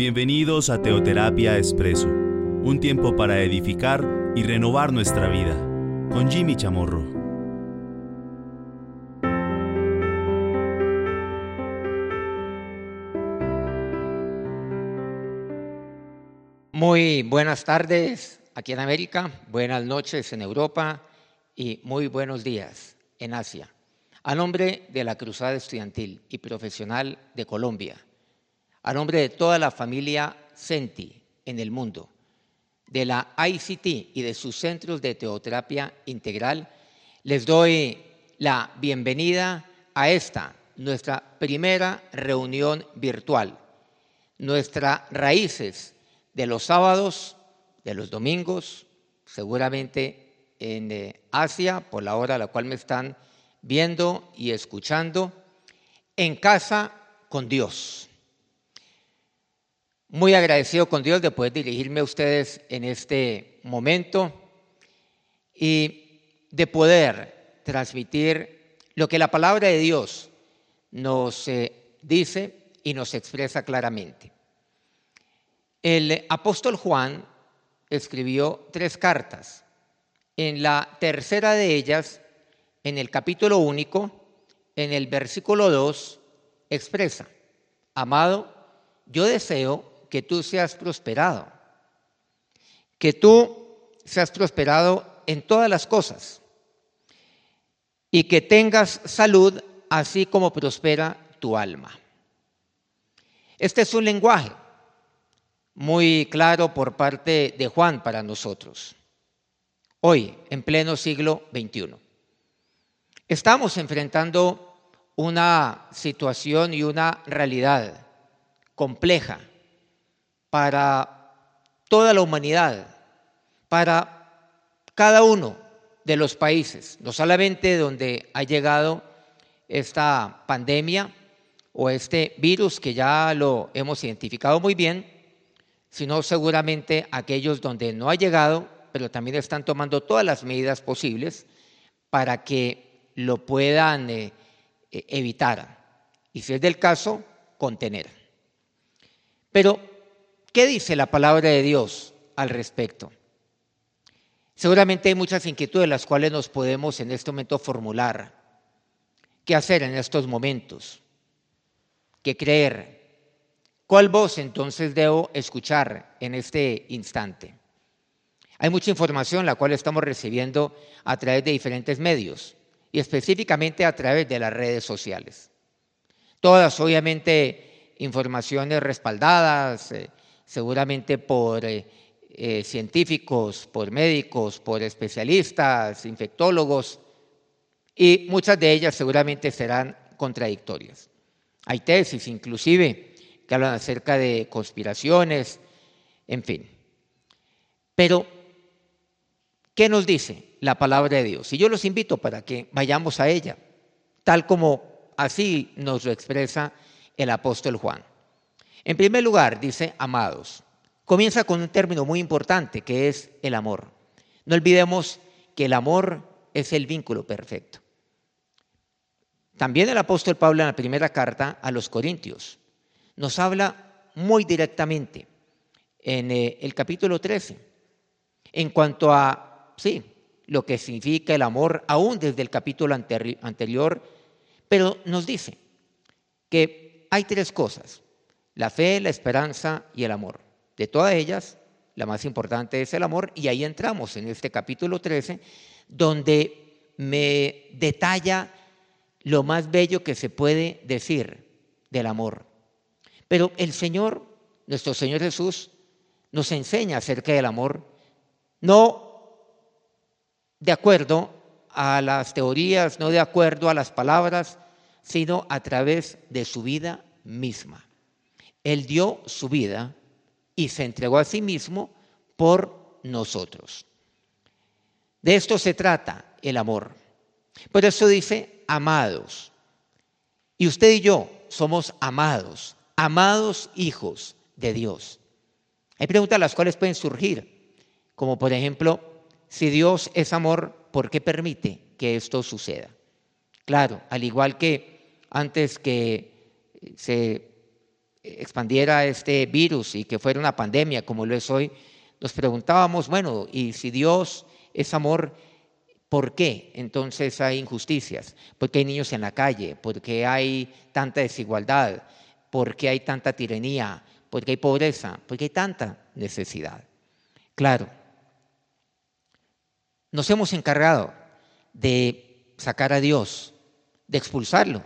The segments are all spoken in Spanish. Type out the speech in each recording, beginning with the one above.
Bienvenidos a Teoterapia Expreso, un tiempo para edificar y renovar nuestra vida, con Jimmy Chamorro. Muy buenas tardes aquí en América, buenas noches en Europa y muy buenos días en Asia. A nombre de la Cruzada Estudiantil y Profesional de Colombia, a nombre de toda la familia Senti en el mundo, de la ICT y de sus centros de teoterapia integral, les doy la bienvenida a esta, nuestra primera reunión virtual, nuestras raíces de los sábados, de los domingos, seguramente en eh, Asia, por la hora a la cual me están viendo y escuchando, en casa con Dios. Muy agradecido con Dios de poder dirigirme a ustedes en este momento y de poder transmitir lo que la palabra de Dios nos eh, dice y nos expresa claramente. El apóstol Juan escribió tres cartas. En la tercera de ellas, en el capítulo único, en el versículo 2, expresa, amado, yo deseo que tú seas prosperado, que tú seas prosperado en todas las cosas y que tengas salud así como prospera tu alma. Este es un lenguaje muy claro por parte de Juan para nosotros, hoy, en pleno siglo XXI. Estamos enfrentando una situación y una realidad compleja para toda la humanidad, para cada uno de los países, no solamente donde ha llegado esta pandemia o este virus que ya lo hemos identificado muy bien, sino seguramente aquellos donde no ha llegado, pero también están tomando todas las medidas posibles para que lo puedan eh, e-, evitar y si es del caso, contener. Pero ¿Qué dice la palabra de Dios al respecto? Seguramente hay muchas inquietudes las cuales nos podemos en este momento formular. ¿Qué hacer en estos momentos? ¿Qué creer? ¿Cuál voz entonces debo escuchar en este instante? Hay mucha información la cual estamos recibiendo a través de diferentes medios y específicamente a través de las redes sociales. Todas obviamente informaciones respaldadas, eh, seguramente por eh, eh, científicos, por médicos, por especialistas, infectólogos, y muchas de ellas seguramente serán contradictorias. Hay tesis inclusive que hablan acerca de conspiraciones, en fin. Pero, ¿qué nos dice la palabra de Dios? Y yo los invito para que vayamos a ella, tal como así nos lo expresa el apóstol Juan. En primer lugar, dice amados. Comienza con un término muy importante que es el amor. No olvidemos que el amor es el vínculo perfecto. También el apóstol Pablo en la primera carta a los Corintios nos habla muy directamente en eh, el capítulo 13 en cuanto a, sí, lo que significa el amor, aún desde el capítulo anterior, pero nos dice que hay tres cosas la fe, la esperanza y el amor. De todas ellas, la más importante es el amor y ahí entramos en este capítulo 13, donde me detalla lo más bello que se puede decir del amor. Pero el Señor, nuestro Señor Jesús, nos enseña acerca del amor, no de acuerdo a las teorías, no de acuerdo a las palabras, sino a través de su vida misma. Él dio su vida y se entregó a sí mismo por nosotros. De esto se trata el amor. Por eso dice, amados. Y usted y yo somos amados, amados hijos de Dios. Hay preguntas las cuales pueden surgir, como por ejemplo, si Dios es amor, ¿por qué permite que esto suceda? Claro, al igual que antes que se expandiera este virus y que fuera una pandemia como lo es hoy, nos preguntábamos, bueno, y si Dios es amor, ¿por qué entonces hay injusticias? ¿Por qué hay niños en la calle? ¿Por qué hay tanta desigualdad? ¿Por qué hay tanta tiranía? ¿Por qué hay pobreza? ¿Por qué hay tanta necesidad? Claro, nos hemos encargado de sacar a Dios, de expulsarlo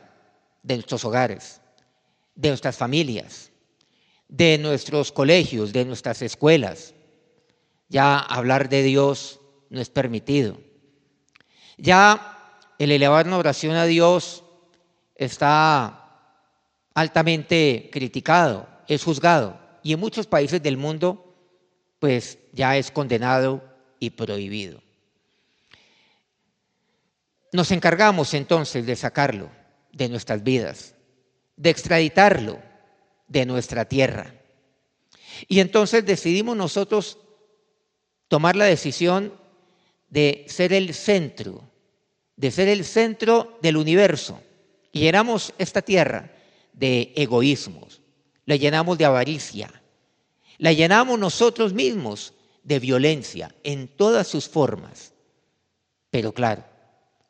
de nuestros hogares, de nuestras familias, de nuestros colegios, de nuestras escuelas. Ya hablar de Dios no es permitido. Ya el elevar una oración a Dios está altamente criticado, es juzgado y en muchos países del mundo pues ya es condenado y prohibido. Nos encargamos entonces de sacarlo de nuestras vidas, de extraditarlo de nuestra tierra. Y entonces decidimos nosotros tomar la decisión de ser el centro, de ser el centro del universo. Y llenamos esta tierra de egoísmos, la llenamos de avaricia, la llenamos nosotros mismos de violencia en todas sus formas. Pero claro,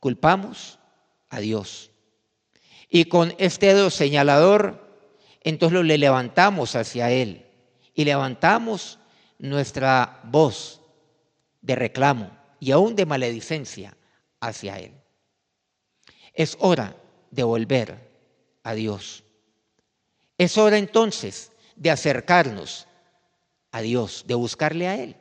culpamos a Dios. Y con este dedo señalador, entonces lo le levantamos hacia Él y levantamos nuestra voz de reclamo y aún de maledicencia hacia Él. Es hora de volver a Dios. Es hora entonces de acercarnos a Dios, de buscarle a Él.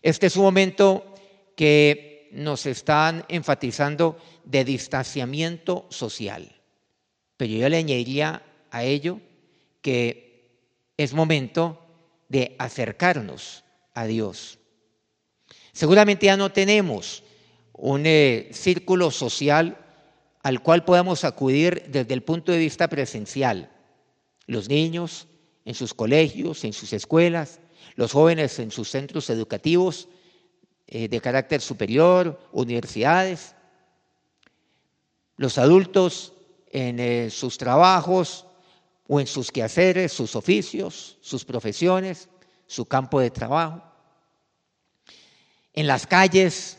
Este es un momento que nos están enfatizando de distanciamiento social. Pero yo le añadiría a ello que es momento de acercarnos a Dios. Seguramente ya no tenemos un eh, círculo social al cual podamos acudir desde el punto de vista presencial. Los niños en sus colegios, en sus escuelas, los jóvenes en sus centros educativos eh, de carácter superior, universidades, los adultos en eh, sus trabajos o en sus quehaceres, sus oficios, sus profesiones, su campo de trabajo. En las calles,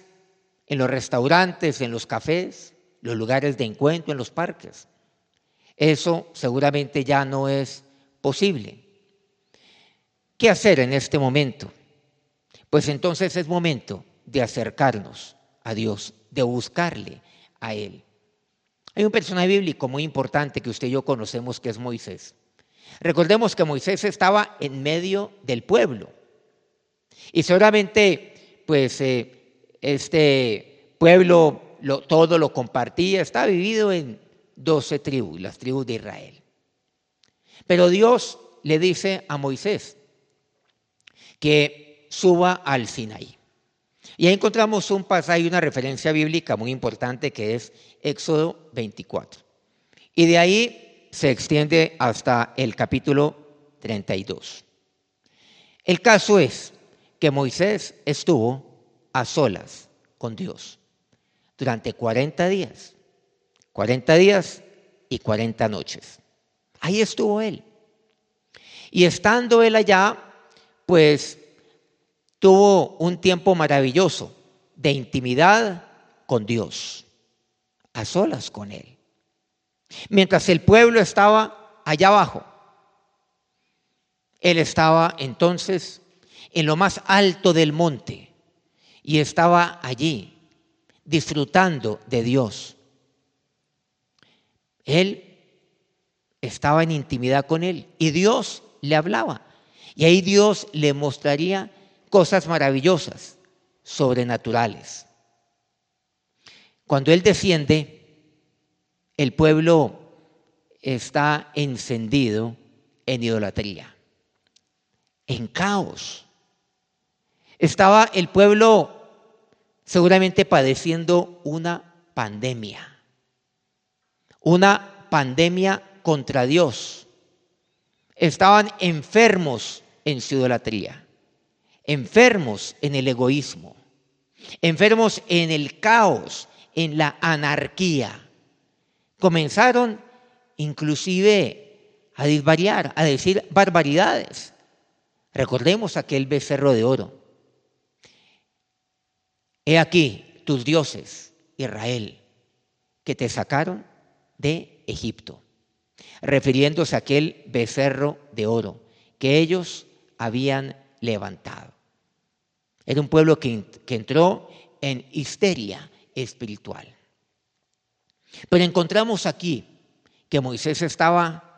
en los restaurantes, en los cafés, los lugares de encuentro, en los parques. Eso seguramente ya no es posible. ¿Qué hacer en este momento? Pues entonces es momento de acercarnos a Dios, de buscarle a Él. Hay un personaje bíblico muy importante que usted y yo conocemos que es Moisés. Recordemos que Moisés estaba en medio del pueblo. Y seguramente, pues, eh, este pueblo todo lo compartía, estaba vivido en doce tribus, las tribus de Israel. Pero Dios le dice a Moisés que suba al Sinaí. Y ahí encontramos un pasaje, una referencia bíblica muy importante que es Éxodo 24. Y de ahí se extiende hasta el capítulo 32. El caso es que Moisés estuvo a solas con Dios durante 40 días, 40 días y 40 noches. Ahí estuvo él. Y estando él allá, pues tuvo un tiempo maravilloso de intimidad con Dios, a solas con Él. Mientras el pueblo estaba allá abajo, Él estaba entonces en lo más alto del monte y estaba allí disfrutando de Dios. Él estaba en intimidad con Él y Dios le hablaba. Y ahí Dios le mostraría cosas maravillosas, sobrenaturales. Cuando Él desciende, el pueblo está encendido en idolatría, en caos. Estaba el pueblo seguramente padeciendo una pandemia, una pandemia contra Dios. Estaban enfermos en su idolatría enfermos en el egoísmo, enfermos en el caos, en la anarquía. Comenzaron inclusive a disvariar, a decir barbaridades. Recordemos aquel becerro de oro. He aquí tus dioses, Israel, que te sacaron de Egipto, refiriéndose a aquel becerro de oro que ellos habían levantado. Era un pueblo que, que entró en histeria espiritual. Pero encontramos aquí que Moisés estaba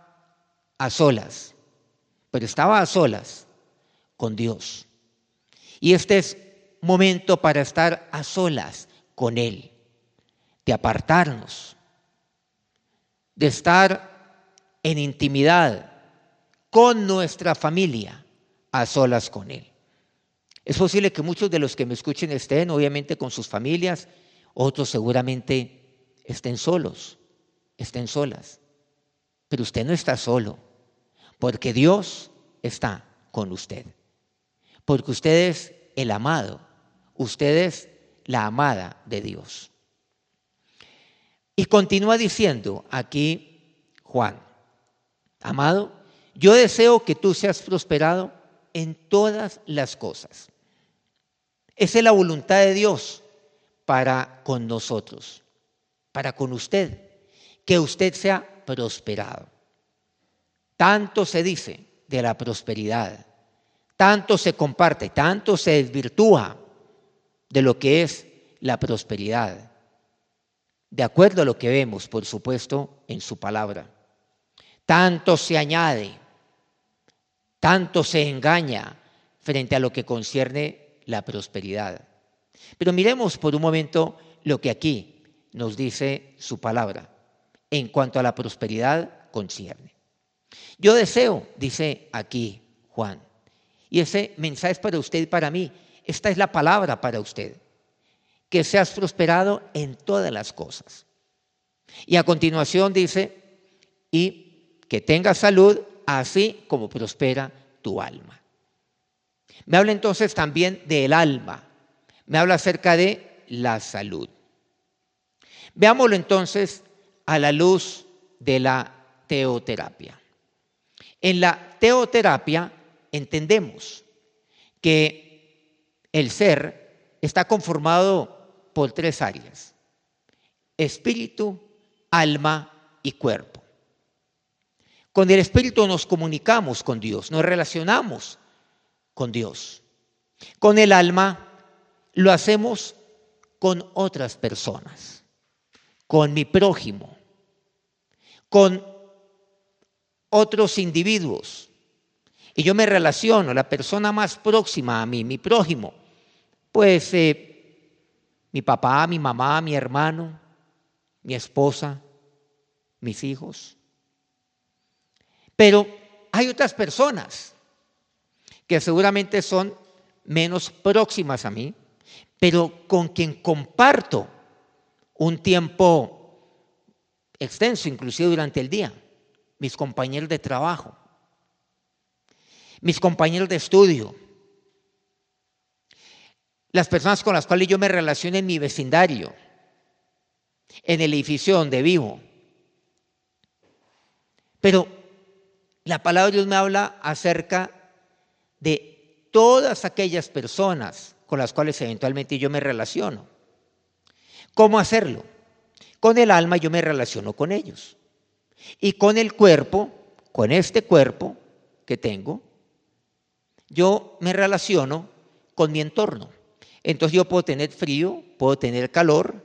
a solas, pero estaba a solas con Dios. Y este es momento para estar a solas con Él, de apartarnos, de estar en intimidad con nuestra familia, a solas con Él. Es posible que muchos de los que me escuchen estén obviamente con sus familias, otros seguramente estén solos, estén solas. Pero usted no está solo, porque Dios está con usted. Porque usted es el amado, usted es la amada de Dios. Y continúa diciendo aquí Juan, amado, yo deseo que tú seas prosperado en todas las cosas esa es la voluntad de Dios para con nosotros, para con usted, que usted sea prosperado. Tanto se dice de la prosperidad, tanto se comparte, tanto se desvirtúa de lo que es la prosperidad, de acuerdo a lo que vemos, por supuesto, en su palabra. Tanto se añade, tanto se engaña frente a lo que concierne la prosperidad. Pero miremos por un momento lo que aquí nos dice su palabra en cuanto a la prosperidad concierne. Yo deseo, dice aquí Juan, y ese mensaje es para usted y para mí, esta es la palabra para usted, que seas prosperado en todas las cosas. Y a continuación dice, y que tengas salud así como prospera tu alma. Me habla entonces también del alma. Me habla acerca de la salud. Veámoslo entonces a la luz de la teoterapia. En la teoterapia entendemos que el ser está conformado por tres áreas. Espíritu, alma y cuerpo. Con el espíritu nos comunicamos con Dios, nos relacionamos con Dios. Con el alma lo hacemos con otras personas, con mi prójimo, con otros individuos. Y yo me relaciono, la persona más próxima a mí, mi prójimo, pues eh, mi papá, mi mamá, mi hermano, mi esposa, mis hijos. Pero hay otras personas que seguramente son menos próximas a mí, pero con quien comparto un tiempo extenso, inclusive durante el día, mis compañeros de trabajo, mis compañeros de estudio, las personas con las cuales yo me relaciono en mi vecindario, en el edificio donde vivo. Pero la palabra de Dios me habla acerca de todas aquellas personas con las cuales eventualmente yo me relaciono. ¿Cómo hacerlo? Con el alma yo me relaciono con ellos. Y con el cuerpo, con este cuerpo que tengo, yo me relaciono con mi entorno. Entonces yo puedo tener frío, puedo tener calor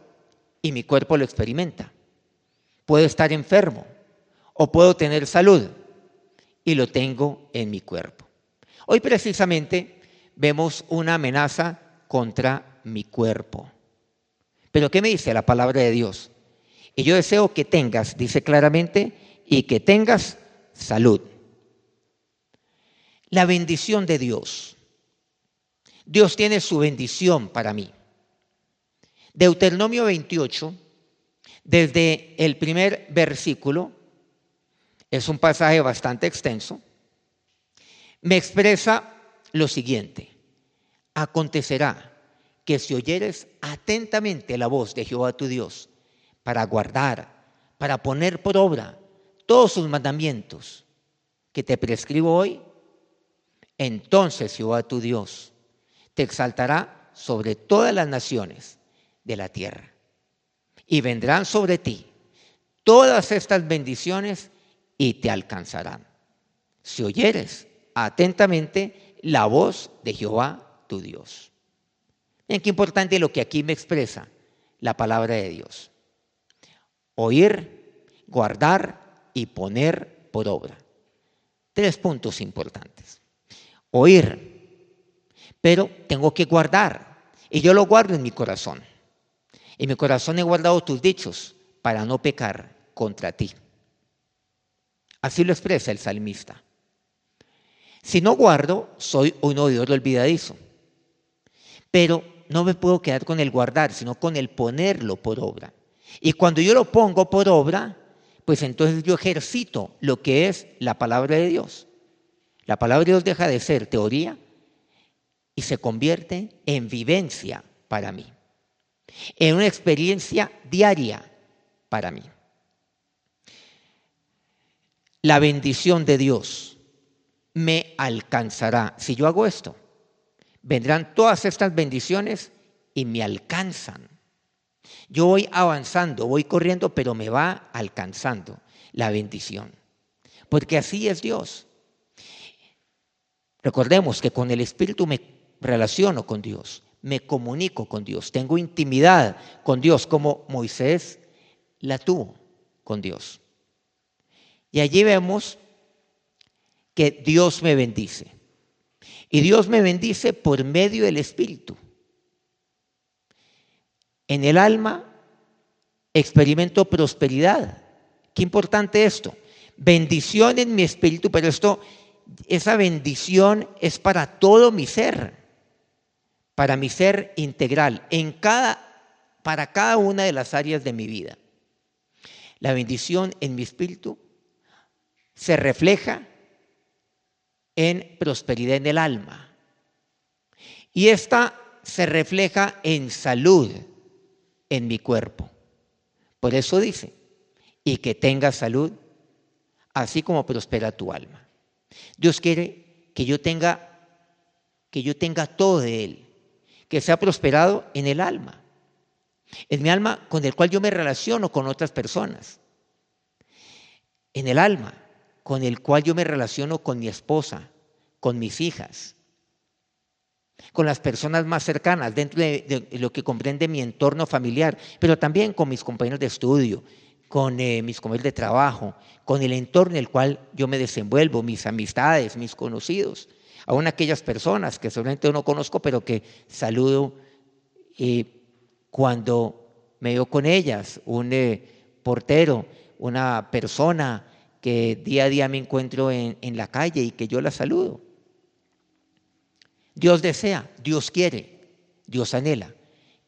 y mi cuerpo lo experimenta. Puedo estar enfermo o puedo tener salud y lo tengo en mi cuerpo. Hoy precisamente vemos una amenaza contra mi cuerpo. Pero ¿qué me dice la palabra de Dios? Y yo deseo que tengas, dice claramente, y que tengas salud. La bendición de Dios. Dios tiene su bendición para mí. Deuteronomio 28, desde el primer versículo, es un pasaje bastante extenso, me expresa lo siguiente. Acontecerá que si oyeres atentamente la voz de Jehová tu Dios para guardar, para poner por obra todos sus mandamientos que te prescribo hoy, entonces Jehová tu Dios te exaltará sobre todas las naciones de la tierra. Y vendrán sobre ti todas estas bendiciones y te alcanzarán. Si oyeres atentamente la voz de Jehová tu Dios. Miren qué importante lo que aquí me expresa la palabra de Dios. Oír, guardar y poner por obra. Tres puntos importantes. Oír, pero tengo que guardar. Y yo lo guardo en mi corazón. En mi corazón he guardado tus dichos para no pecar contra ti. Así lo expresa el salmista. Si no guardo, soy un oidor olvidadizo. Pero no me puedo quedar con el guardar, sino con el ponerlo por obra. Y cuando yo lo pongo por obra, pues entonces yo ejercito lo que es la palabra de Dios. La palabra de Dios deja de ser teoría y se convierte en vivencia para mí, en una experiencia diaria para mí. La bendición de Dios me alcanzará si yo hago esto. Vendrán todas estas bendiciones y me alcanzan. Yo voy avanzando, voy corriendo, pero me va alcanzando la bendición. Porque así es Dios. Recordemos que con el Espíritu me relaciono con Dios, me comunico con Dios, tengo intimidad con Dios como Moisés la tuvo con Dios. Y allí vemos que Dios me bendice. Y Dios me bendice por medio del Espíritu. En el alma experimento prosperidad. Qué importante esto. Bendición en mi espíritu, pero esto, esa bendición es para todo mi ser, para mi ser integral, en cada, para cada una de las áreas de mi vida. La bendición en mi espíritu se refleja en prosperidad en el alma. Y esta se refleja en salud en mi cuerpo. Por eso dice, y que tenga salud, así como prospera tu alma. Dios quiere que yo tenga que yo tenga todo de él, que sea prosperado en el alma. En mi alma con el cual yo me relaciono con otras personas. En el alma con el cual yo me relaciono con mi esposa, con mis hijas, con las personas más cercanas, dentro de, lo que comprende mi entorno familiar, pero también con mis compañeros de estudio, con eh, mis compañeros de trabajo, con el entorno en el cual yo me desenvuelvo, mis amistades, mis conocidos, aún aquellas personas que solamente no conozco, pero que saludo eh, cuando me veo con ellas, un eh, portero, una persona que día a día me encuentro en, en la calle y que yo la saludo. Dios desea, Dios quiere, Dios anhela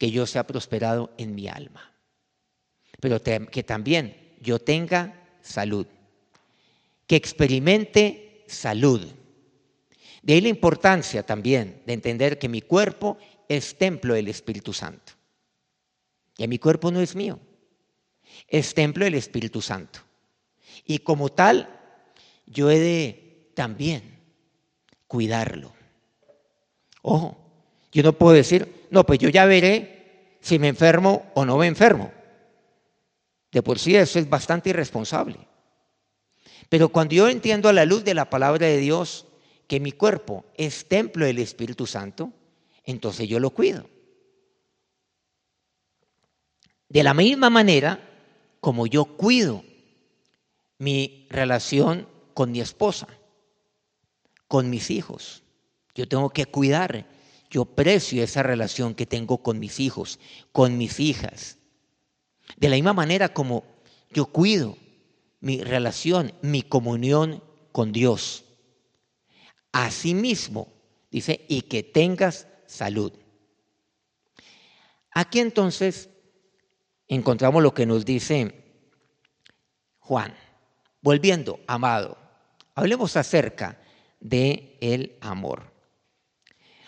que yo sea prosperado en mi alma, pero que también yo tenga salud, que experimente salud. De ahí la importancia también de entender que mi cuerpo es templo del Espíritu Santo. Y mi cuerpo no es mío, es templo del Espíritu Santo. Y como tal, yo he de también cuidarlo. Ojo, yo no puedo decir, no, pues yo ya veré si me enfermo o no me enfermo. De por sí eso es bastante irresponsable. Pero cuando yo entiendo a la luz de la palabra de Dios que mi cuerpo es templo del Espíritu Santo, entonces yo lo cuido. De la misma manera como yo cuido mi relación con mi esposa, con mis hijos. Yo tengo que cuidar, yo precio esa relación que tengo con mis hijos, con mis hijas. De la misma manera como yo cuido mi relación, mi comunión con Dios. Asimismo, dice, y que tengas salud. Aquí entonces encontramos lo que nos dice Juan. Volviendo, amado, hablemos acerca de amor.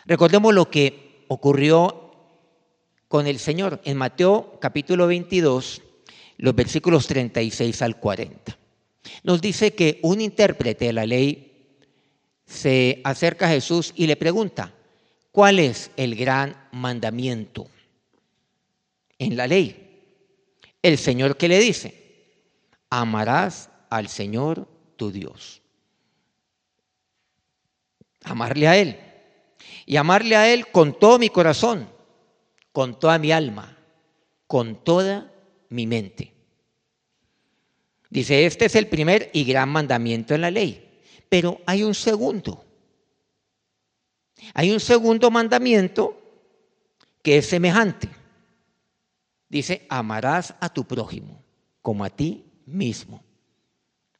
Recordemos lo que ocurrió con el Señor en Mateo capítulo 22, los versículos 36 al 40. Nos dice que un intérprete de la ley se acerca a Jesús y le pregunta, ¿cuál es el gran mandamiento en la ley? El Señor que le dice, amarás al Señor tu Dios. Amarle a Él. Y amarle a Él con todo mi corazón, con toda mi alma, con toda mi mente. Dice, este es el primer y gran mandamiento en la ley. Pero hay un segundo. Hay un segundo mandamiento que es semejante. Dice, amarás a tu prójimo como a ti mismo.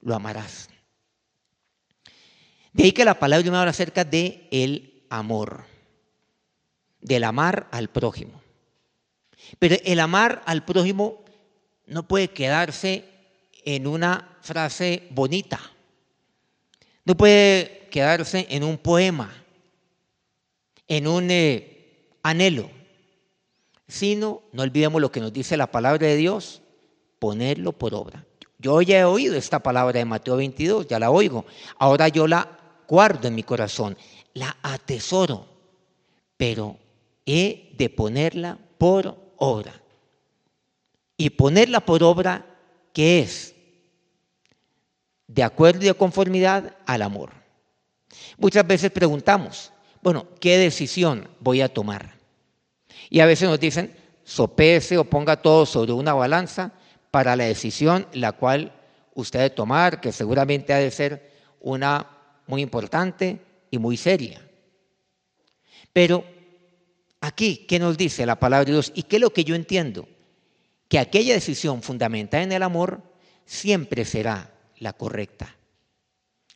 Lo amarás. De ahí que la palabra me habla acerca de el amor, del amar al prójimo. Pero el amar al prójimo no puede quedarse en una frase bonita, no puede quedarse en un poema, en un eh, anhelo, sino, no olvidemos lo que nos dice la palabra de Dios, ponerlo por obra. Yo ya he oído esta palabra de Mateo 22, ya la oigo. Ahora yo la guardo en mi corazón, la atesoro, pero he de ponerla por obra. Y ponerla por obra, ¿qué es? De acuerdo y de conformidad al amor. Muchas veces preguntamos, bueno, ¿qué decisión voy a tomar? Y a veces nos dicen, sopese o ponga todo sobre una balanza para la decisión la cual usted debe tomar, que seguramente ha de ser una muy importante y muy seria. Pero aquí, ¿qué nos dice la palabra de Dios? ¿Y qué es lo que yo entiendo? Que aquella decisión fundamentada en el amor siempre será la correcta.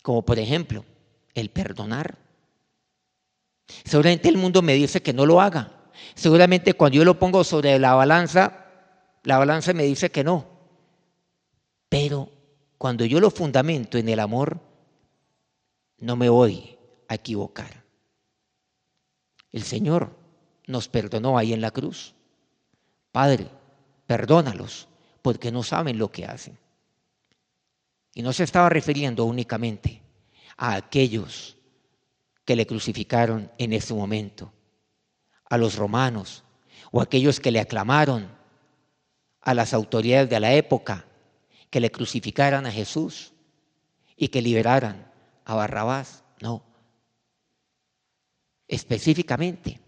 Como por ejemplo, el perdonar. Seguramente el mundo me dice que no lo haga. Seguramente cuando yo lo pongo sobre la balanza, la balanza me dice que no. Pero cuando yo lo fundamento en el amor, no me voy a equivocar. El Señor nos perdonó ahí en la cruz. Padre, perdónalos porque no saben lo que hacen. Y no se estaba refiriendo únicamente a aquellos que le crucificaron en ese momento, a los romanos o aquellos que le aclamaron, a las autoridades de la época que le crucificaran a Jesús y que liberaran a Barrabás, no. Específicamente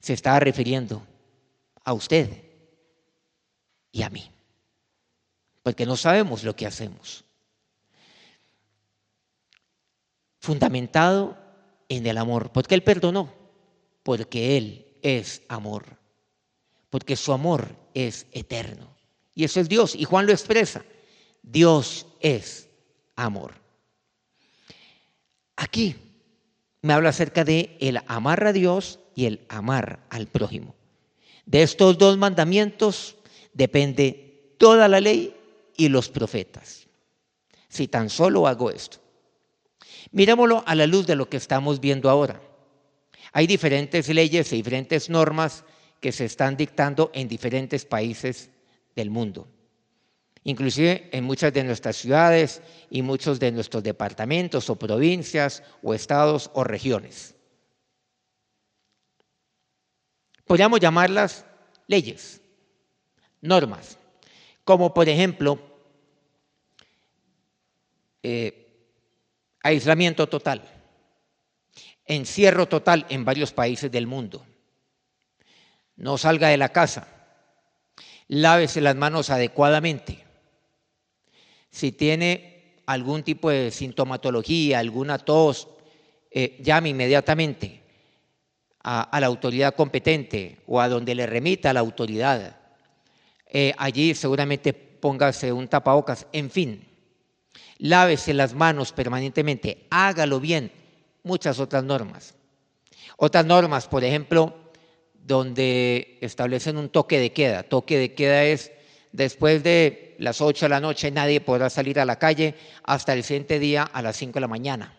se estaba refiriendo a usted y a mí, porque no sabemos lo que hacemos. Fundamentado en el amor, porque Él perdonó, porque Él es amor, porque su amor es eterno. Y eso es Dios, y Juan lo expresa, Dios es amor. Aquí me habla acerca de el amar a Dios y el amar al prójimo. De estos dos mandamientos depende toda la ley y los profetas. Si tan solo hago esto. Mirémoslo a la luz de lo que estamos viendo ahora. Hay diferentes leyes y diferentes normas que se están dictando en diferentes países del mundo inclusive en muchas de nuestras ciudades y muchos de nuestros departamentos o provincias o estados o regiones. Podríamos llamarlas leyes, normas, como por ejemplo eh, aislamiento total, encierro total en varios países del mundo, no salga de la casa, lávese las manos adecuadamente, si tiene algún tipo de sintomatología, alguna tos, eh, llame inmediatamente a, la autoridad competente o a donde le remita la autoridad. Eh, allí seguramente póngase un tapabocas, en fin, lávese las manos permanentemente, hágalo bien, muchas otras normas. Otras normas, por ejemplo, donde establecen un toque de queda. Toque de queda es después de las 8 de la noche nadie podrá salir a la calle hasta el siguiente día a las 5 de la mañana.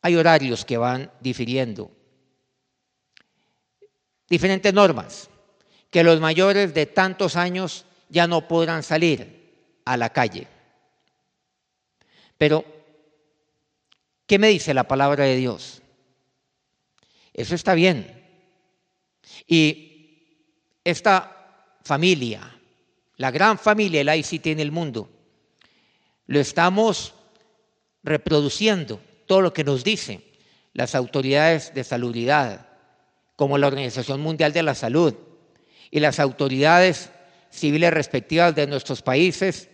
Hay horarios que van difiriendo. Diferentes normas, que los mayores de tantos años ya no podrán salir a la calle. Pero, ¿qué me dice la palabra de Dios? Eso está bien. Y esta familia, la gran familia del ICT en el mundo, lo estamos reproduciendo, todo lo que nos dicen las autoridades de salubridad, como la Organización Mundial de la Salud y las autoridades civiles respectivas de nuestros países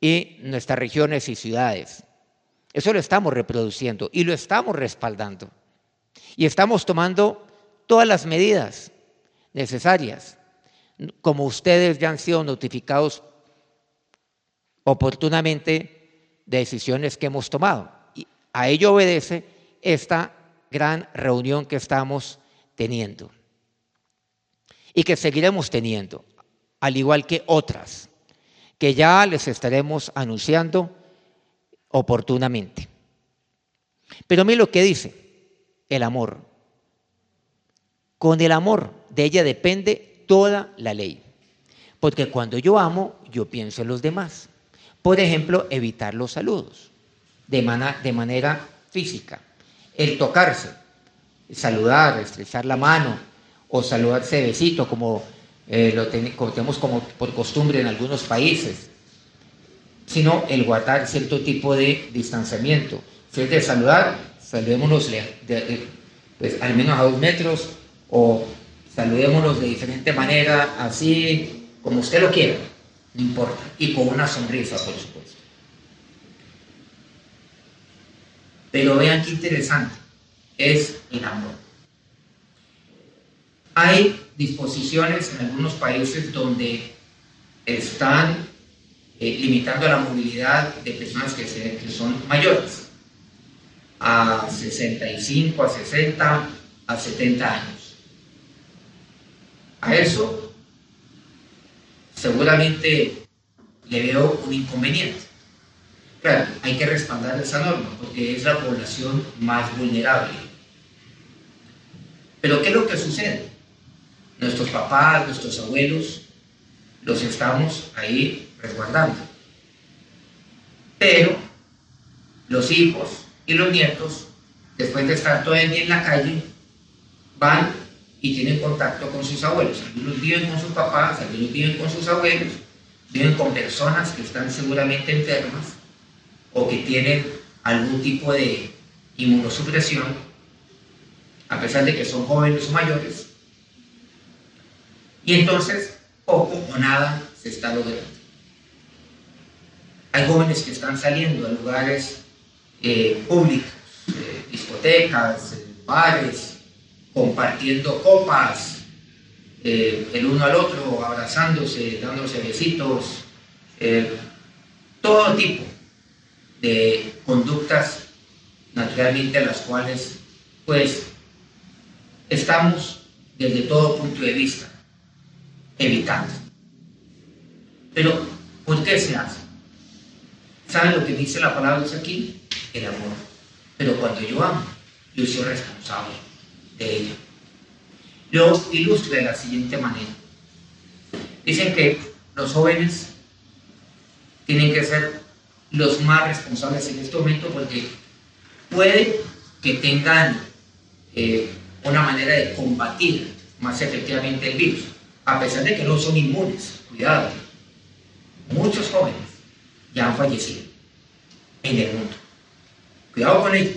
y nuestras regiones y ciudades. Eso lo estamos reproduciendo y lo estamos respaldando. Y estamos tomando todas las medidas necesarias, como ustedes ya han sido notificados oportunamente de decisiones que hemos tomado. Y a ello obedece esta gran reunión que estamos teniendo y que seguiremos teniendo, al igual que otras, que ya les estaremos anunciando oportunamente. Pero mí lo que dice el amor. Con el amor de ella depende toda la ley. Porque cuando yo amo, yo pienso en los demás. Por ejemplo, evitar los saludos de, de manera física. El tocarse, saludar, estrechar la mano o saludarse de besito, como eh, lo tenemos como por costumbre en algunos países, sino el guardar cierto tipo de distanciamiento. Si es de saludar, saludémonos pues, al menos a dos metros o saludémonos de diferente manera, así como usted lo quiera, no importa, y con una sonrisa, por supuesto. Pero vean qué interesante, es el amor. Hay disposiciones en algunos países donde están eh, limitando la movilidad de personas que son mayores a 65, a 60, a 70 años. A eso seguramente le veo un inconveniente. Claro, hay que respaldar esa norma porque es la población más vulnerable. Pero ¿qué es lo que sucede? Nuestros papás, nuestros abuelos, los estamos ahí resguardando. Pero los hijos y los nietos, después de estar todo el día en la calle, van y tienen contacto con sus abuelos. Algunos viven con sus papás, algunos viven con sus abuelos, viven con personas que están seguramente enfermas o que tienen algún tipo de inmunosupresión, a pesar de que son jóvenes o mayores. Y entonces poco o nada se está logrando. Hay jóvenes que están saliendo a lugares eh, públicos, eh, discotecas, eh, bares, compartiendo copas, el uno al otro, abrazándose, dándose besitos, todo tipo de conductas naturalmente las cuales pues estamos desde todo punto de vista evitando. Pero, ¿por qué se hace? ¿Saben lo que dice la palabra aquí? El amor. Pero cuando yo amo, yo soy responsable de ello. Lo ilustro de la siguiente manera. Dicen que los jóvenes tienen que ser los más responsables en este momento porque puede que tengan eh, una manera de combatir más efectivamente el virus, a pesar de que no son inmunes. Cuidado, muchos jóvenes ya han fallecido en el mundo. Cuidado con ellos.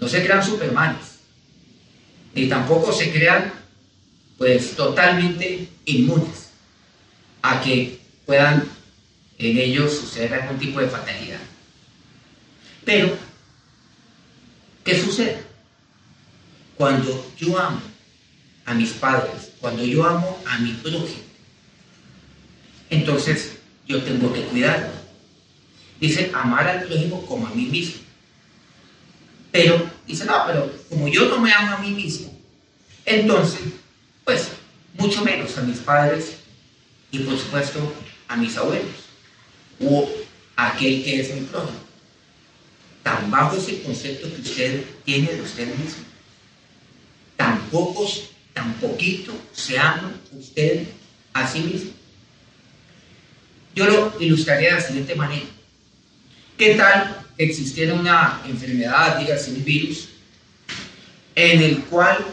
No se crean supermanes, ni tampoco se crean pues totalmente inmunes a que puedan en ellos suceder algún tipo de fatalidad. Pero, ¿qué sucede? Cuando yo amo a mis padres, cuando yo amo a mi prójimo, entonces yo tengo que cuidarlo. Dice, amar al prójimo como a mí mismo. Pero, dice, no, pero como yo no me amo a mí mismo, entonces, pues, mucho menos a mis padres y por supuesto a mis abuelos o aquel que es mi prójimo. Tan bajo es el concepto que usted tiene de usted mismo. Tan pocos, tan poquito se ama usted a sí mismo. Yo lo ilustraría de la siguiente manera. ¿Qué tal existiera una enfermedad, dígase un virus, en el cual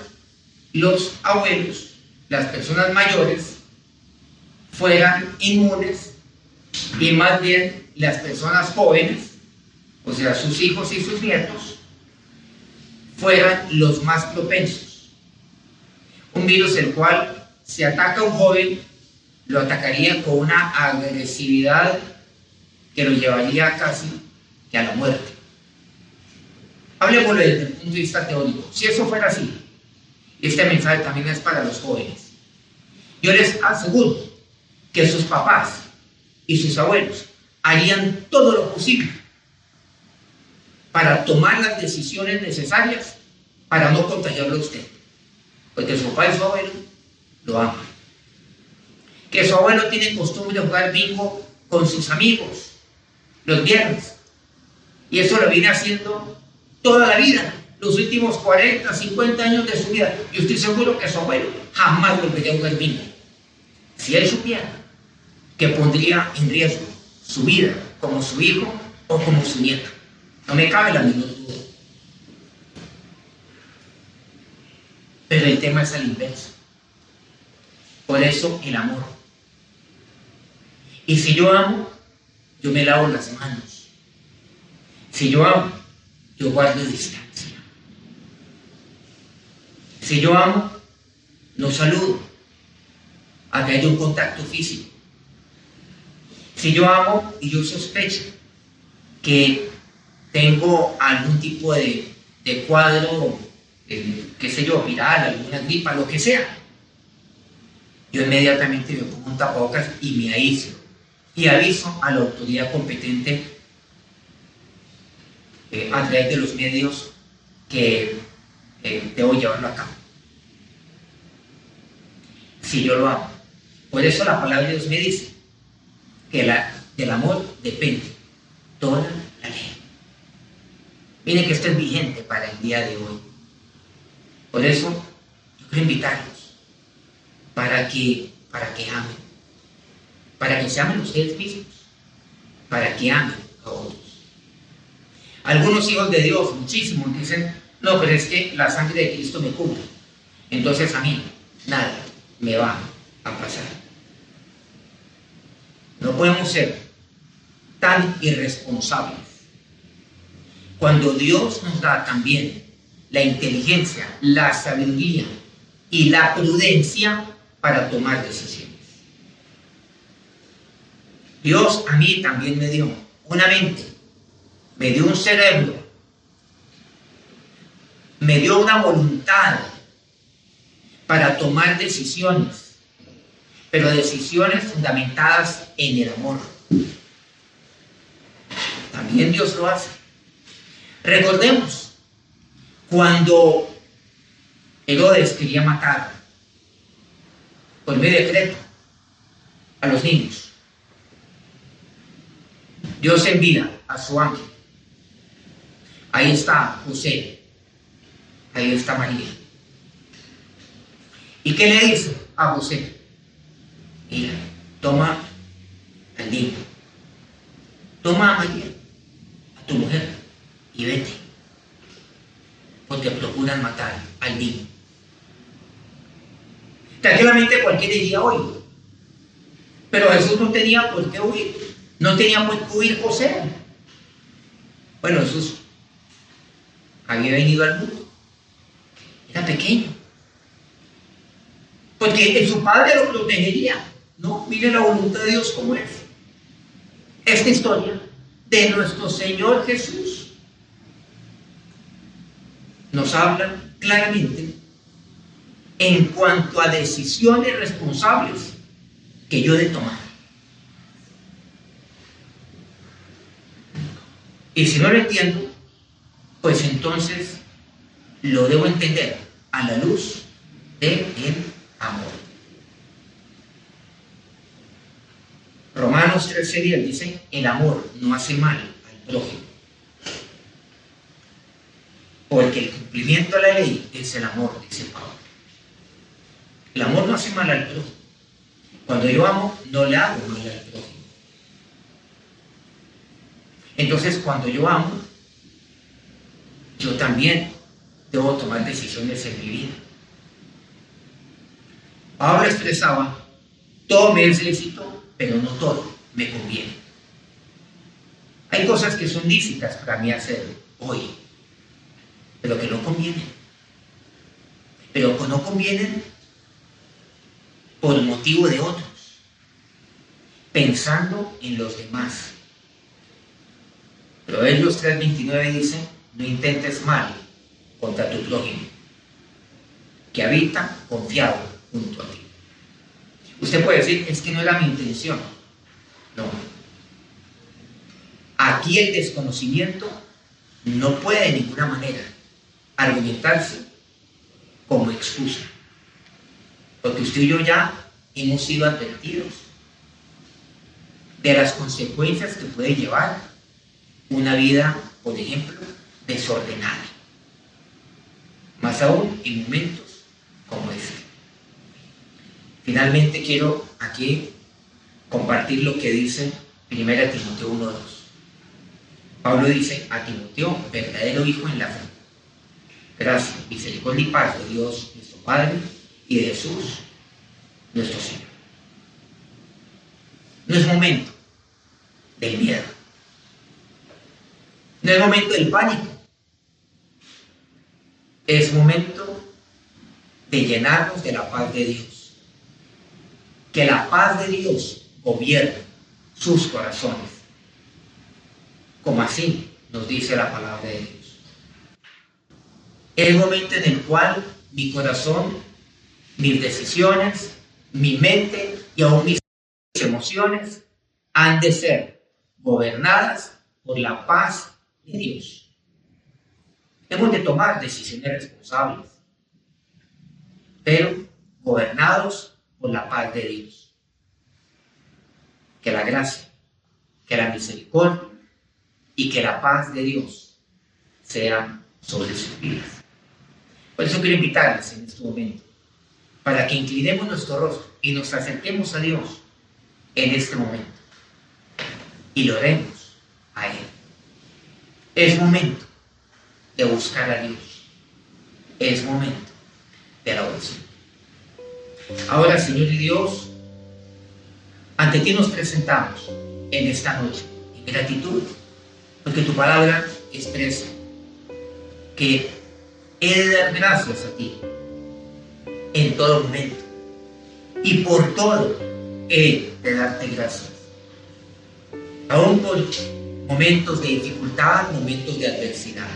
los abuelos, las personas mayores, fueran inmunes y más bien las personas jóvenes, o sea, sus hijos y sus nietos, fueran los más propensos. Un virus el cual si ataca a un joven, lo atacaría con una agresividad que lo llevaría casi que a la muerte. Hablemos desde el punto de vista teórico. Si eso fuera así, este mensaje también es para los jóvenes. Yo les aseguro que sus papás y sus abuelos harían todo lo posible para tomar las decisiones necesarias para no contagiarlo a usted. Porque su papá y su abuelo lo aman. Que su abuelo tiene costumbre de jugar bingo con sus amigos los viernes. Y eso lo viene haciendo toda la vida, los últimos 40, 50 años de su vida. Y estoy seguro que su abuelo jamás volvería a jugar bingo. Si él supiera que pondría en riesgo su vida como su hijo o como su nieto. No me cabe la menor duda. Pero el tema es al inverso. Por eso el amor. Y si yo amo, yo me lavo las manos. Si yo amo, yo guardo distancia. Si yo amo, no saludo a que haya un contacto físico. Si yo amo y yo sospecho que tengo algún tipo de, de cuadro, eh, qué sé yo, viral, alguna gripa, lo que sea, yo inmediatamente me pongo un tapabocas y me aíslo. Y aviso a la autoridad competente eh, a través de los medios que eh, debo llevarlo a cabo. Si yo lo hago. Por eso la palabra de Dios me dice que la, del amor depende toda la ley. Miren que esto es vigente para el día de hoy. Por eso, yo quiero invitarlos para que, para que amen, para que se amen ustedes mismos, para que amen. Algunos hijos de Dios, muchísimos, dicen, no, pero es que la sangre de Cristo me cubre. Entonces a mí, nada me va a pasar. No podemos ser tan irresponsables cuando Dios nos da también la inteligencia, la sabiduría y la prudencia para tomar decisiones. Dios a mí también me dio una mente, me dio un cerebro, me dio una voluntad para tomar decisiones, pero decisiones fundamentadas en el amor. También Dios lo hace. Recordemos, cuando Herodes quería matar por medio decreto a los niños, Dios envía a su ángel. Ahí está José, ahí está María. ¿Y qué le dice a José? Mira, toma al niño, toma a María, a tu mujer y vete, porque procuran matar al niño. Tranquilamente cualquiera diría hoy, pero Jesús no tenía por qué huir, no tenía por qué huir José. Bueno, Jesús había venido al mundo, era pequeño, porque su padre lo protegería. No, mire la voluntad de Dios como es. Esta historia de nuestro Señor Jesús nos habla claramente en cuanto a decisiones responsables que yo he de tomar. Y si no lo entiendo, pues entonces lo debo entender a la luz del amor. Romanos 13 días dice, el amor no hace mal al prójimo porque el cumplimiento de la ley es el amor, dice Pablo. El amor no hace mal al prójimo. Cuando yo amo, no le hago mal al prójimo. Entonces, cuando yo amo, yo también debo tomar decisiones en mi vida. Pablo expresaba, todo me es lícito, pero no todo me conviene. Hay cosas que son lícitas para mí hacer hoy, pero que no convienen. Pero que no convienen por motivo de otros, pensando en los demás. Proverbios 3:29 dice, no intentes mal contra tu prójimo, que habita confiado junto a ti. Usted puede decir, es que no era mi intención. No. Aquí el desconocimiento no puede de ninguna manera argumentarse como excusa. Porque usted y yo ya hemos sido advertidos de las consecuencias que puede llevar una vida, por ejemplo, desordenada. Más aún en momentos como este. Finalmente quiero aquí compartir lo que dice 1 Timoteo 1.2. Pablo dice a Timoteo, verdadero hijo en la fe. Gracias, misericordia y paz de Dios nuestro Padre y de Jesús nuestro Señor. No es momento del miedo. No es momento del pánico. Es momento de llenarnos de la paz de Dios. Que la paz de Dios gobierne sus corazones. Como así nos dice la palabra de Dios. Es momento en el cual mi corazón, mis decisiones, mi mente y aún mis emociones han de ser gobernadas por la paz Dios. Hemos de tomar decisiones responsables, pero gobernados por la paz de Dios. Que la gracia, que la misericordia y que la paz de Dios sean sobre sus vidas. Por eso quiero invitarles en este momento para que inclinemos nuestro rostro y nos acerquemos a Dios en este momento y lo oremos a Él. Es momento de buscar a Dios. Es momento de la oración. Ahora, Señor y Dios, ante ti nos presentamos en esta noche en gratitud, porque tu palabra expresa que he de dar gracias a ti en todo momento. Y por todo he de darte gracias. Aún por momentos de dificultad, momentos de adversidad.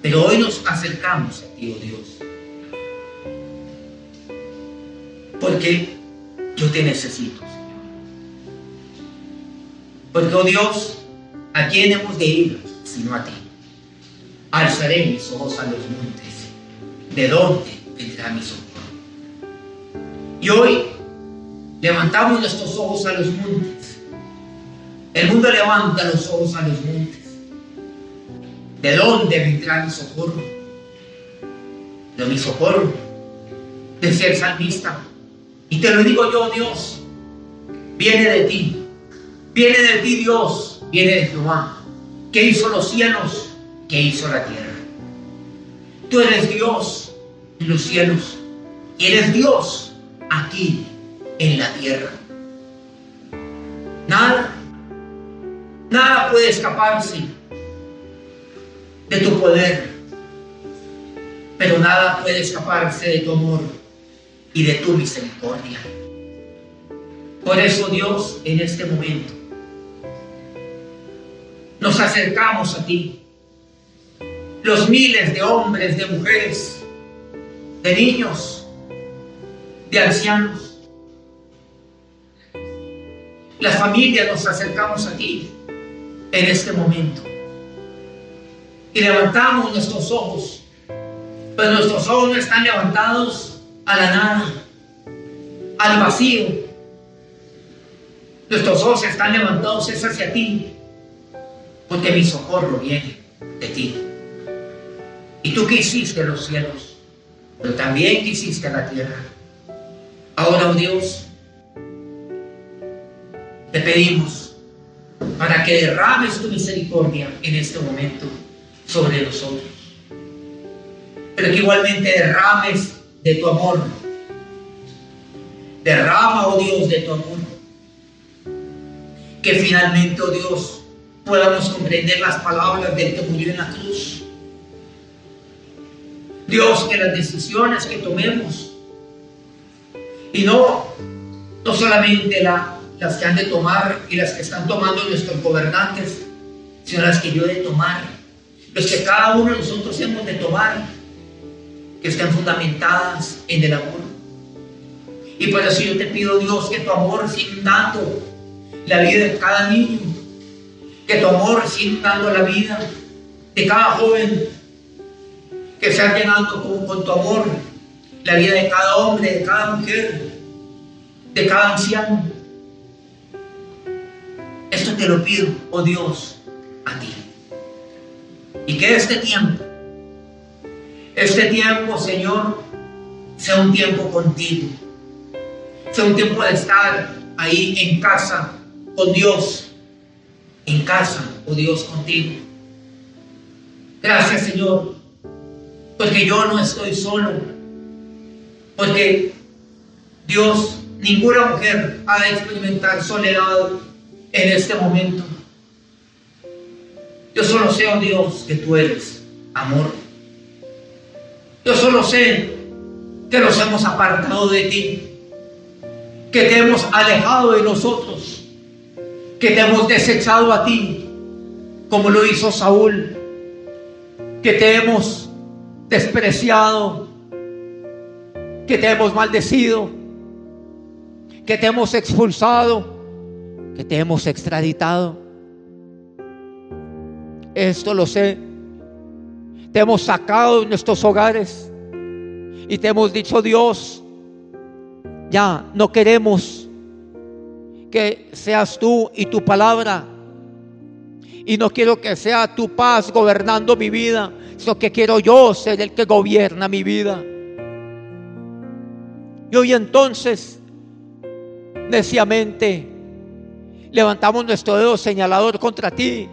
Pero hoy nos acercamos a ti, oh Dios. Porque yo te necesito, Señor. Porque, oh Dios, ¿a quién hemos de ir sino a ti? Alzaré mis ojos a los montes. ¿De dónde vendrá mi socorro? Y hoy levantamos nuestros ojos a los montes. El mundo levanta los ojos a los montes. ¿De dónde vendrá mi socorro? De mi socorro, de ser salmista. Y te lo digo yo, Dios, viene de ti. Viene de ti, Dios, viene de Jehová, que hizo los cielos, que hizo la tierra. Tú eres Dios en los cielos y eres Dios aquí en la tierra. Nada, nada puede escaparse de tu poder, pero nada puede escaparse de tu amor y de tu misericordia. Por eso Dios, en este momento, nos acercamos a ti. Los miles de hombres, de mujeres, de niños, de ancianos. Las familias nos acercamos a ti en este momento y levantamos nuestros ojos, pero nuestros ojos no están levantados a la nada, al vacío. Nuestros ojos están levantados es hacia ti, porque mi socorro viene de ti. Y tú que hiciste los cielos, pero también que hiciste la tierra. Ahora, oh Dios, te pedimos para que derrames tu misericordia en este momento sobre nosotros. Pero que igualmente derrames de tu amor. Derrama, oh Dios, de tu amor. Que finalmente, oh Dios, podamos comprender las palabras del que murió en la cruz. Dios, que las decisiones que tomemos, y no, no solamente las que han de tomar y las que están tomando nuestros gobernantes, sino las que yo he de tomar, los que cada uno de nosotros hemos de tomar, que estén fundamentadas en el amor. Y por eso yo te pido, Dios, que tu amor siga inundando la vida de cada niño, que tu amor siga inundando la vida de cada joven, que sea llenando con, con tu amor la vida de cada hombre, de cada mujer, de cada anciano. Esto te lo pido, oh Dios, a ti. Y que este tiempo, este tiempo, Señor, sea un tiempo contigo. Sea un tiempo de estar ahí en casa con Dios. En casa, oh Dios, contigo. Gracias, Señor, porque yo no estoy solo. Porque Dios, ninguna mujer ha de experimentar soledad en este momento. Yo solo sé, oh Dios, que tú eres amor. Yo solo sé que nos hemos apartado de ti, que te hemos alejado de nosotros, que te hemos desechado a ti, como lo hizo Saúl, que te hemos despreciado, que te hemos maldecido, que te hemos expulsado, que te hemos extraditado. Esto lo sé. Te hemos sacado de nuestros hogares y te hemos dicho, Dios, ya no queremos que seas tú y tu palabra. Y no quiero que sea tu paz gobernando mi vida, sino que quiero yo ser el que gobierna mi vida. Y hoy entonces, neciamente, levantamos nuestro dedo señalador contra ti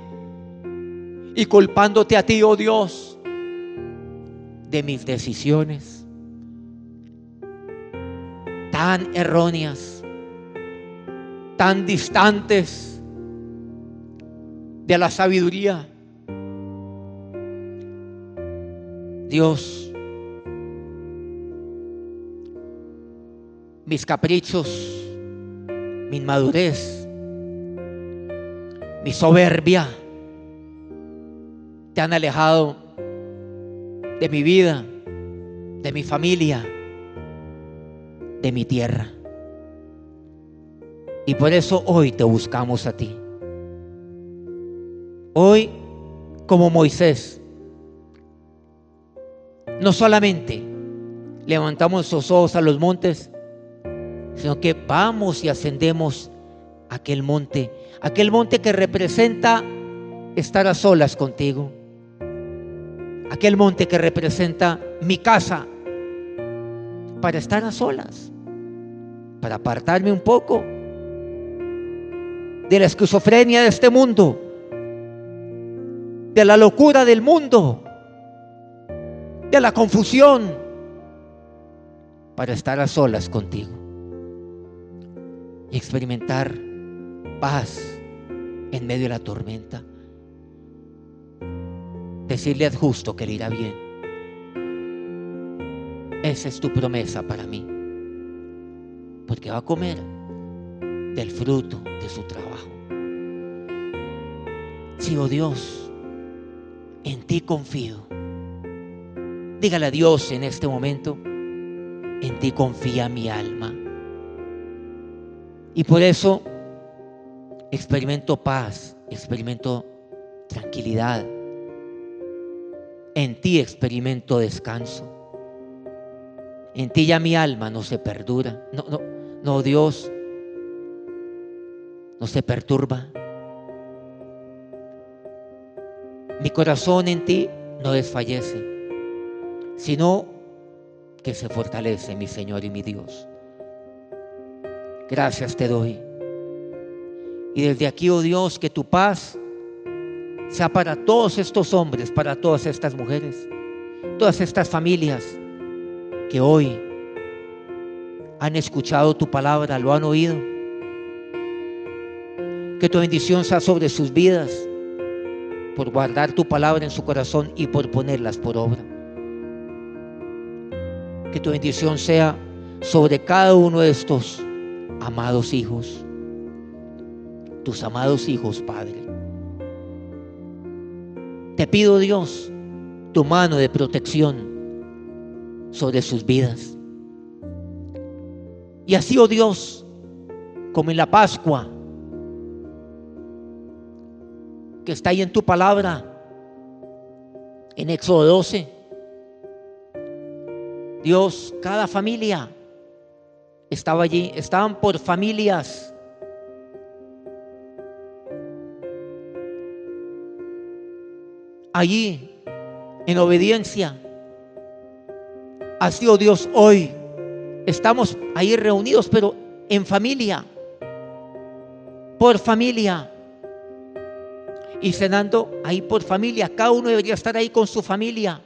y culpándote a ti, oh Dios, de mis decisiones tan erróneas, tan distantes de la sabiduría. Dios, mis caprichos, mi inmadurez, mi soberbia, te han alejado de mi vida, de mi familia, de mi tierra. Y por eso hoy te buscamos a ti. Hoy, como Moisés, no solamente levantamos los ojos a los montes, sino que vamos y ascendemos a aquel monte, aquel monte que representa estar a solas contigo, aquel monte que representa mi casa, para estar a solas, para apartarme un poco de la esquizofrenia de este mundo, de la locura del mundo, de la confusión, para estar a solas contigo y experimentar paz en medio de la tormenta. Decirle al justo que le irá bien. Esa es tu promesa para mí. Porque va a comer del fruto de su trabajo. Si, oh Dios, en ti confío. Dígale a Dios en este momento, en ti confía mi alma. Y por eso experimento paz, experimento tranquilidad. En ti experimento descanso. En ti ya mi alma no se perdura. No, no, no, Dios no se perturba. Mi corazón en ti no desfallece, sino que se fortalece, mi Señor y mi Dios. Gracias te doy. Y desde aquí, oh Dios, que tu paz sea para todos estos hombres, para todas estas mujeres, todas estas familias que hoy han escuchado tu palabra, lo han oído. Que tu bendición sea sobre sus vidas por guardar tu palabra en su corazón y por ponerlas por obra. Que tu bendición sea sobre cada uno de estos amados hijos, tus amados hijos, Padre. Te pido, Dios, tu mano de protección sobre sus vidas. Y así, oh Dios, como en la Pascua, que está ahí en tu palabra, en Éxodo 12. Dios, cada familia estaba allí, estaban por familias. Allí, en obediencia. Así, oh Dios, hoy estamos ahí reunidos, pero en familia, por familia y cenando ahí por familia. Cada uno debería estar ahí con su familia.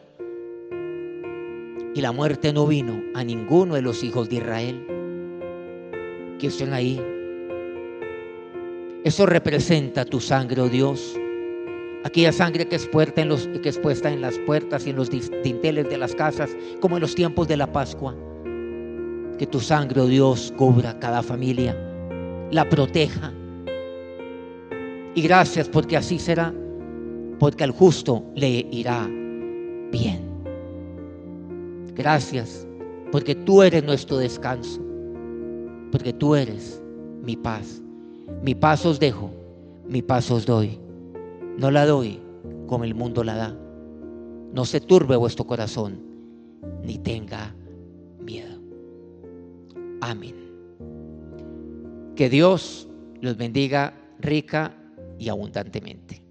Y la muerte no vino a ninguno de los hijos de Israel que estén ahí. Eso representa tu sangre, oh Dios. Aquella sangre que es, puerta en los, que es puesta en las puertas y en los dinteles de las casas, como en los tiempos de la Pascua. Que tu sangre, oh Dios, cubra cada familia, la proteja y gracias porque así será, porque al justo le irá bien. Gracias porque tú eres nuestro descanso, porque tú eres mi paz. Mi paz os dejo, mi paz os doy. No la doy como el mundo la da. No se turbe vuestro corazón, ni tenga miedo. Amén. Que Dios los bendiga rica y abundantemente.